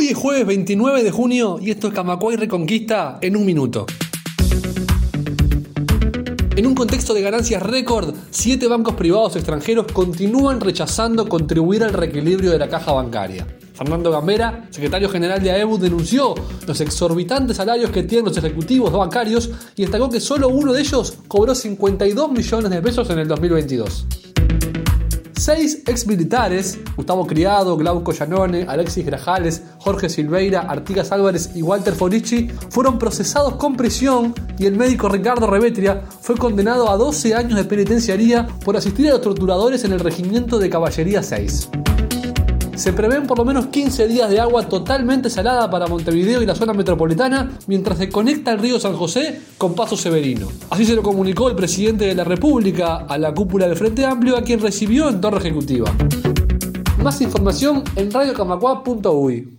Hoy es jueves 29 de junio y esto es Camacuay Reconquista en un minuto. En un contexto de ganancias récord, siete bancos privados extranjeros continúan rechazando contribuir al reequilibrio de la caja bancaria. Fernando Gambera, secretario general de AEBU, denunció los exorbitantes salarios que tienen los ejecutivos bancarios y destacó que solo uno de ellos cobró 52 millones de pesos en el 2022. Seis ex militares, Gustavo Criado, Glauco Llanone, Alexis Grajales, Jorge Silveira, Artigas Álvarez y Walter Forici, fueron procesados con prisión y el médico Ricardo Revetria fue condenado a 12 años de penitenciaría por asistir a los torturadores en el regimiento de Caballería 6 se prevén por lo menos 15 días de agua totalmente salada para Montevideo y la zona metropolitana mientras se conecta el río San José con Paso Severino. Así se lo comunicó el presidente de la República a la cúpula del Frente Amplio a quien recibió en torre ejecutiva. Más información en radiocamacua.uy.